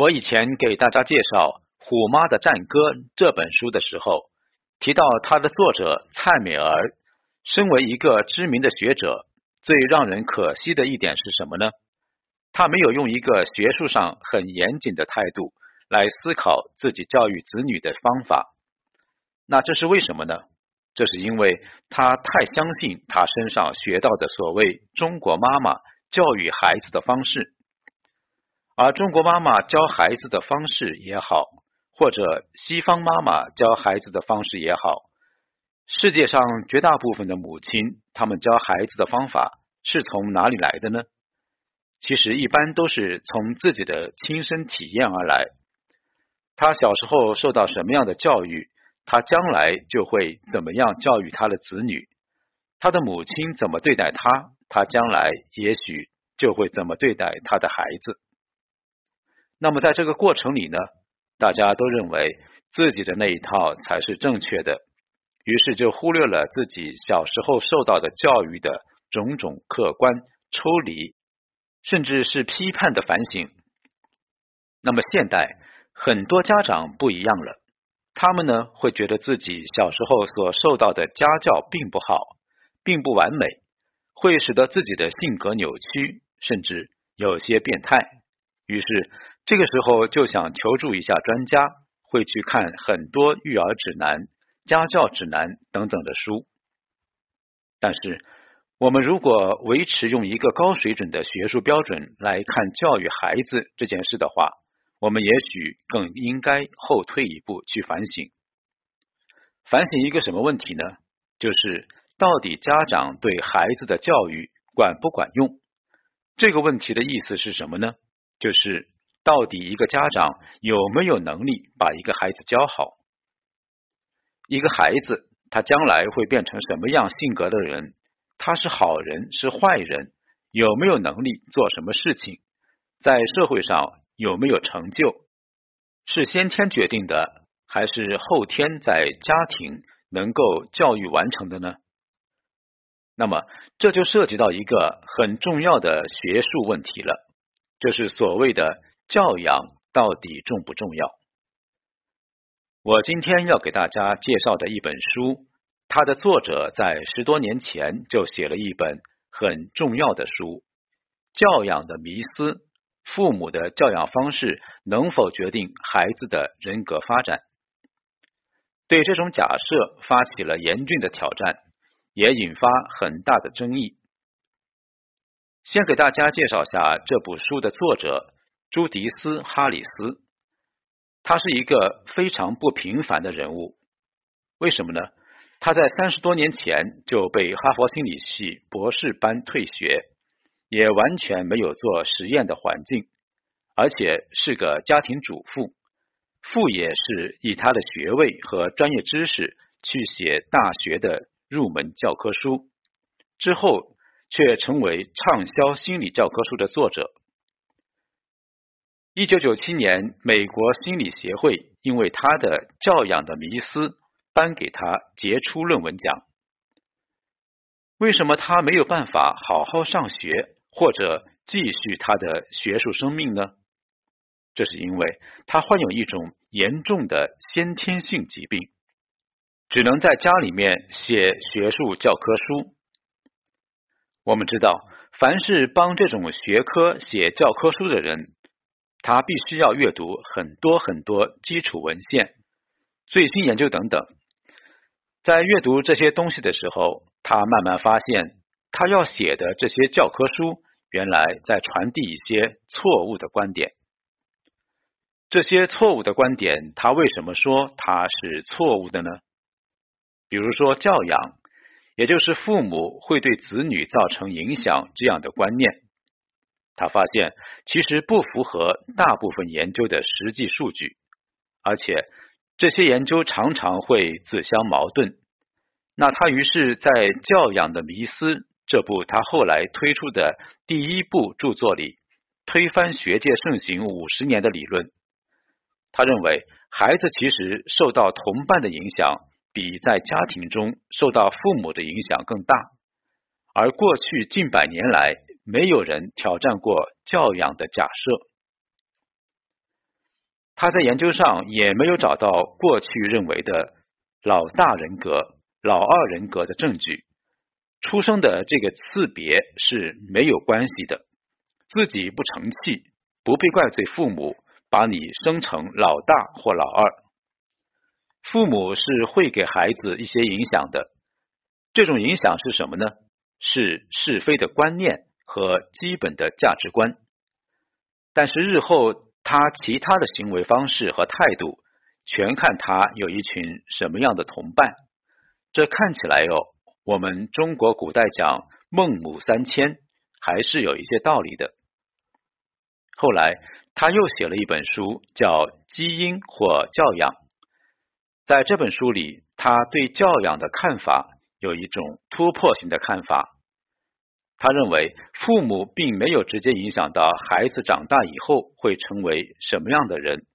我以前给大家介绍《虎妈的战歌》这本书的时候，提到它的作者蔡美儿，身为一个知名的学者，最让人可惜的一点是什么呢？他没有用一个学术上很严谨的态度来思考自己教育子女的方法。那这是为什么呢？这是因为他太相信他身上学到的所谓中国妈妈教育孩子的方式。而中国妈妈教孩子的方式也好，或者西方妈妈教孩子的方式也好，世界上绝大部分的母亲，他们教孩子的方法是从哪里来的呢？其实一般都是从自己的亲身体验而来。他小时候受到什么样的教育，他将来就会怎么样教育他的子女。他的母亲怎么对待他，他将来也许就会怎么对待他的孩子。那么在这个过程里呢，大家都认为自己的那一套才是正确的，于是就忽略了自己小时候受到的教育的种种客观、抽离，甚至是批判的反省。那么现代很多家长不一样了，他们呢会觉得自己小时候所受到的家教并不好，并不完美，会使得自己的性格扭曲，甚至有些变态，于是。这个时候就想求助一下专家，会去看很多育儿指南、家教指南等等的书。但是，我们如果维持用一个高水准的学术标准来看教育孩子这件事的话，我们也许更应该后退一步去反省。反省一个什么问题呢？就是到底家长对孩子的教育管不管用？这个问题的意思是什么呢？就是。到底一个家长有没有能力把一个孩子教好？一个孩子他将来会变成什么样性格的人？他是好人是坏人？有没有能力做什么事情？在社会上有没有成就？是先天决定的，还是后天在家庭能够教育完成的呢？那么这就涉及到一个很重要的学术问题了，就是所谓的。教养到底重不重要？我今天要给大家介绍的一本书，它的作者在十多年前就写了一本很重要的书《教养的迷思》，父母的教养方式能否决定孩子的人格发展？对这种假设发起了严峻的挑战，也引发很大的争议。先给大家介绍下这部书的作者。朱迪斯·哈里斯，他是一个非常不平凡的人物。为什么呢？他在三十多年前就被哈佛心理系博士班退学，也完全没有做实验的环境，而且是个家庭主妇。副业是以他的学位和专业知识去写大学的入门教科书，之后却成为畅销心理教科书的作者。一九九七年，美国心理协会因为他的教养的迷思，颁给他杰出论文奖。为什么他没有办法好好上学，或者继续他的学术生命呢？这是因为他患有一种严重的先天性疾病，只能在家里面写学术教科书。我们知道，凡是帮这种学科写教科书的人。他必须要阅读很多很多基础文献、最新研究等等。在阅读这些东西的时候，他慢慢发现，他要写的这些教科书原来在传递一些错误的观点。这些错误的观点，他为什么说它是错误的呢？比如说教养，也就是父母会对子女造成影响这样的观念。他发现其实不符合大部分研究的实际数据，而且这些研究常常会自相矛盾。那他于是，在《教养的迷思》这部他后来推出的第一部著作里，推翻学界盛行五十年的理论。他认为，孩子其实受到同伴的影响，比在家庭中受到父母的影响更大。而过去近百年来，没有人挑战过教养的假设。他在研究上也没有找到过去认为的老大人格、老二人格的证据。出生的这个次别是没有关系的，自己不成器，不必怪罪父母把你生成老大或老二。父母是会给孩子一些影响的，这种影响是什么呢？是是非的观念和基本的价值观。但是日后他其他的行为方式和态度，全看他有一群什么样的同伴。这看起来哟。我们中国古代讲孟母三迁，还是有一些道理的。后来他又写了一本书，叫《基因或教养》。在这本书里，他对教养的看法有一种突破性的看法。他认为父母并没有直接影响到孩子长大以后会成为什么样的人，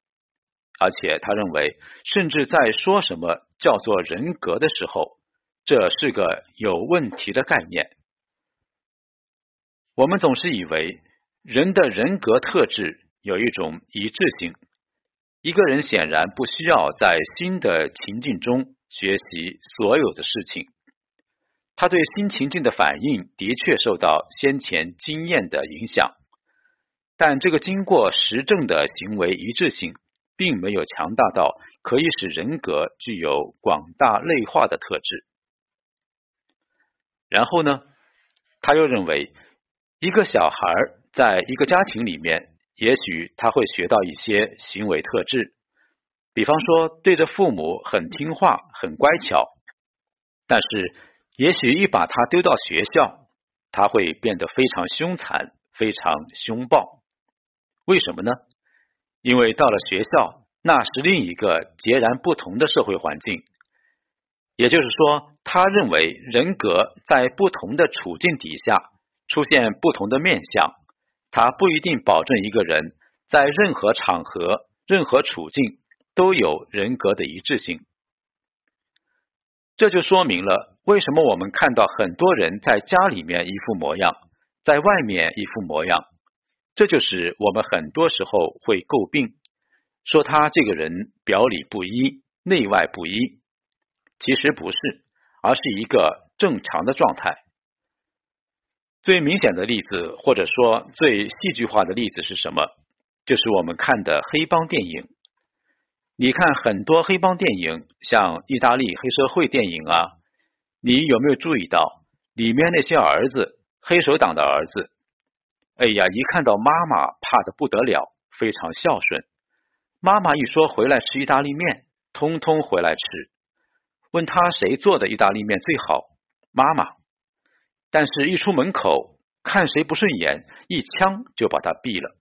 而且他认为，甚至在说什么叫做人格的时候。这是个有问题的概念。我们总是以为人的人格特质有一种一致性。一个人显然不需要在新的情境中学习所有的事情，他对新情境的反应的确受到先前经验的影响，但这个经过实证的行为一致性，并没有强大到可以使人格具有广大类化的特质。然后呢，他又认为，一个小孩在一个家庭里面，也许他会学到一些行为特质，比方说对着父母很听话、很乖巧。但是，也许一把他丢到学校，他会变得非常凶残、非常凶暴。为什么呢？因为到了学校，那是另一个截然不同的社会环境。也就是说，他认为人格在不同的处境底下出现不同的面相，他不一定保证一个人在任何场合、任何处境都有人格的一致性。这就说明了为什么我们看到很多人在家里面一副模样，在外面一副模样。这就是我们很多时候会诟病，说他这个人表里不一，内外不一。其实不是，而是一个正常的状态。最明显的例子，或者说最戏剧化的例子是什么？就是我们看的黑帮电影。你看很多黑帮电影，像意大利黑社会电影啊，你有没有注意到里面那些儿子，黑手党的儿子？哎呀，一看到妈妈怕的不得了，非常孝顺。妈妈一说回来吃意大利面，通通回来吃。问他谁做的意大利面最好？妈妈。但是，一出门口看谁不顺眼，一枪就把他毙了。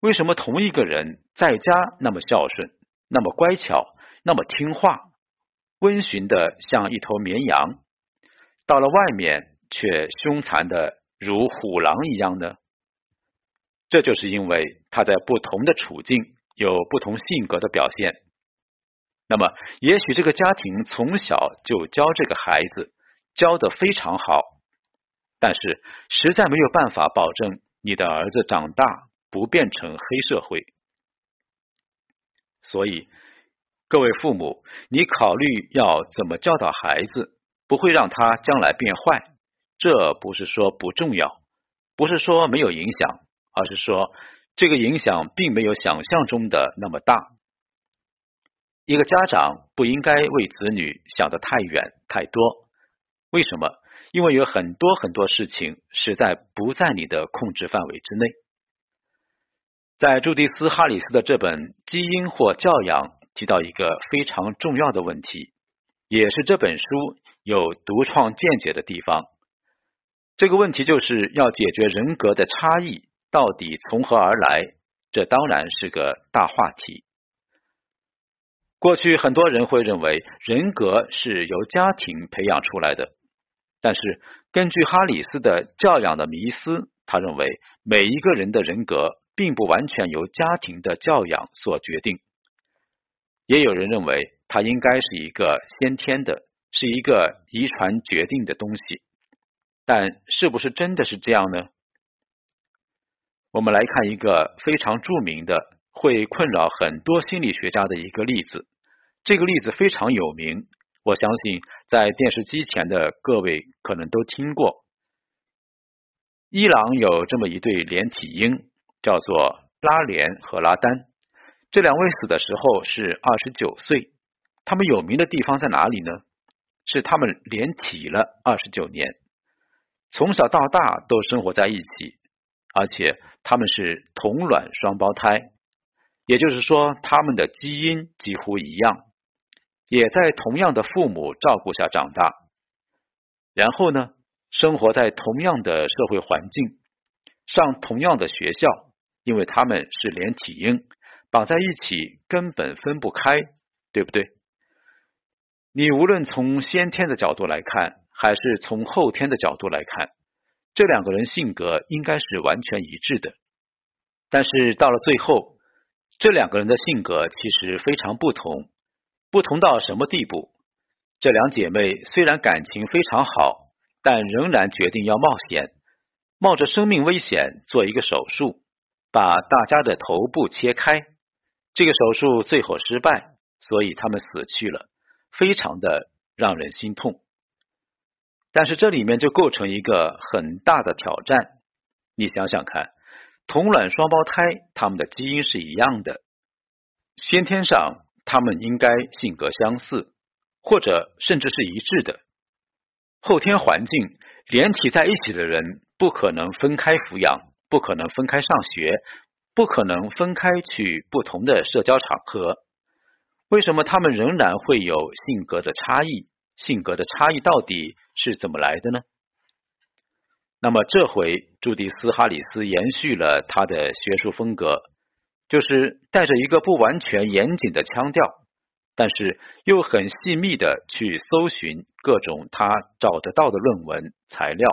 为什么同一个人在家那么孝顺，那么乖巧，那么听话，温驯的像一头绵羊，到了外面却凶残的如虎狼一样呢？这就是因为他在不同的处境有不同性格的表现。那么，也许这个家庭从小就教这个孩子教的非常好，但是实在没有办法保证你的儿子长大不变成黑社会。所以，各位父母，你考虑要怎么教导孩子，不会让他将来变坏。这不是说不重要，不是说没有影响，而是说这个影响并没有想象中的那么大。一个家长不应该为子女想得太远太多，为什么？因为有很多很多事情实在不在你的控制范围之内。在朱迪斯·哈里斯的这本《基因或教养》提到一个非常重要的问题，也是这本书有独创见解的地方。这个问题就是要解决人格的差异到底从何而来，这当然是个大话题。过去很多人会认为人格是由家庭培养出来的，但是根据哈里斯的教养的迷思，他认为每一个人的人格并不完全由家庭的教养所决定。也有人认为它应该是一个先天的，是一个遗传决定的东西，但是不是真的是这样呢？我们来看一个非常著名的。会困扰很多心理学家的一个例子。这个例子非常有名，我相信在电视机前的各位可能都听过。伊朗有这么一对连体婴，叫做拉莲和拉丹。这两位死的时候是二十九岁。他们有名的地方在哪里呢？是他们连体了二十九年，从小到大都生活在一起，而且他们是同卵双胞胎，也就是说，他们的基因几乎一样，也在同样的父母照顾下长大。然后呢？生活在同样的社会环境，上同样的学校，因为他们是连体婴，绑在一起根本分不开，对不对？你无论从先天的角度来看，还是从后天的角度来看，这两个人性格应该是完全一致的。但是到了最后，这两个人的性格其实非常不同，不同到什么地步？这两姐妹虽然感情非常好。但仍然决定要冒险，冒着生命危险做一个手术，把大家的头部切开。这个手术最后失败，所以他们死去了，非常的让人心痛。但是这里面就构成一个很大的挑战。你想想看，同卵双胞胎，他们的基因是一样的，先天上他们应该性格相似，或者甚至是一致的。后天环境连体在一起的人不可能分开抚养，不可能分开上学，不可能分开去不同的社交场合。为什么他们仍然会有性格的差异？性格的差异到底是怎么来的呢？那么这回朱迪斯·哈里斯延续了他的学术风格，就是带着一个不完全严谨的腔调。但是又很细密的去搜寻各种他找得到的论文材料、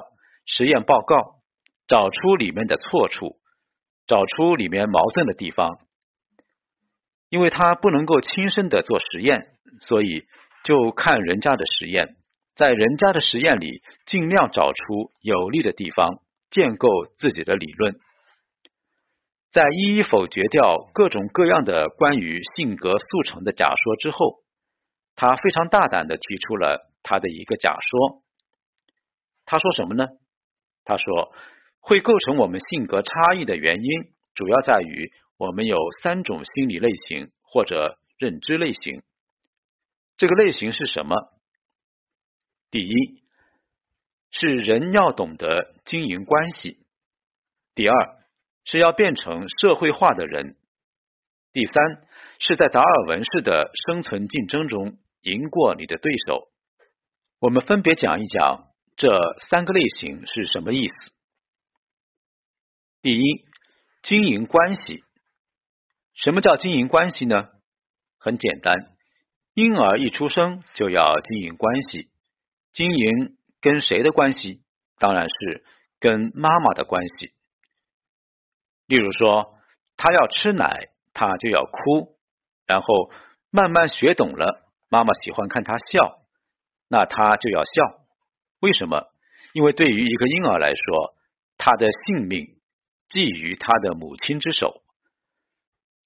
实验报告，找出里面的错处，找出里面矛盾的地方。因为他不能够亲身的做实验，所以就看人家的实验，在人家的实验里尽量找出有利的地方，建构自己的理论。在一一否决掉各种各样的关于性格速成的假说之后，他非常大胆的提出了他的一个假说。他说什么呢？他说，会构成我们性格差异的原因，主要在于我们有三种心理类型或者认知类型。这个类型是什么？第一，是人要懂得经营关系。第二。是要变成社会化的人。第三，是在达尔文式的生存竞争中赢过你的对手。我们分别讲一讲这三个类型是什么意思。第一，经营关系。什么叫经营关系呢？很简单，婴儿一出生就要经营关系。经营跟谁的关系？当然是跟妈妈的关系。例如说，他要吃奶，他就要哭，然后慢慢学懂了，妈妈喜欢看他笑，那他就要笑。为什么？因为对于一个婴儿来说，他的性命寄于他的母亲之手，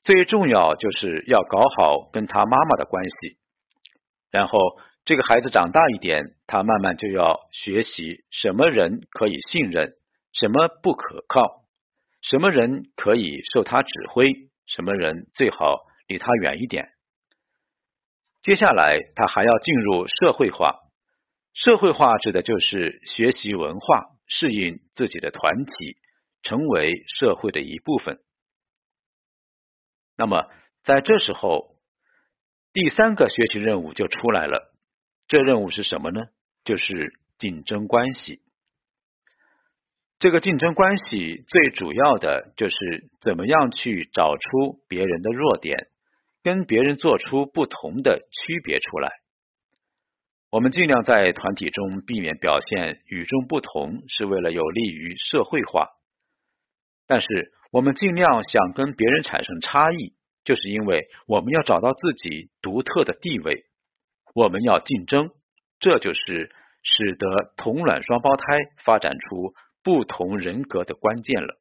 最重要就是要搞好跟他妈妈的关系。然后这个孩子长大一点，他慢慢就要学习什么人可以信任，什么不可靠。什么人可以受他指挥？什么人最好离他远一点？接下来，他还要进入社会化。社会化指的就是学习文化，适应自己的团体，成为社会的一部分。那么，在这时候，第三个学习任务就出来了。这任务是什么呢？就是竞争关系。这个竞争关系最主要的就是怎么样去找出别人的弱点，跟别人做出不同的区别出来。我们尽量在团体中避免表现与众不同，是为了有利于社会化。但是我们尽量想跟别人产生差异，就是因为我们要找到自己独特的地位。我们要竞争，这就是使得同卵双胞胎发展出。不同人格的关键了。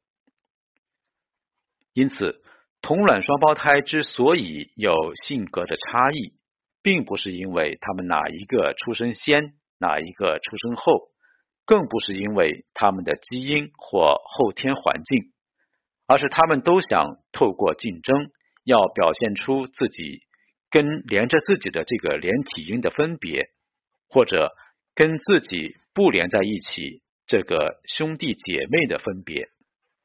因此，同卵双胞胎之所以有性格的差异，并不是因为他们哪一个出生先，哪一个出生后，更不是因为他们的基因或后天环境，而是他们都想透过竞争，要表现出自己跟连着自己的这个连体婴的分别，或者跟自己不连在一起这个兄弟姐妹的分别。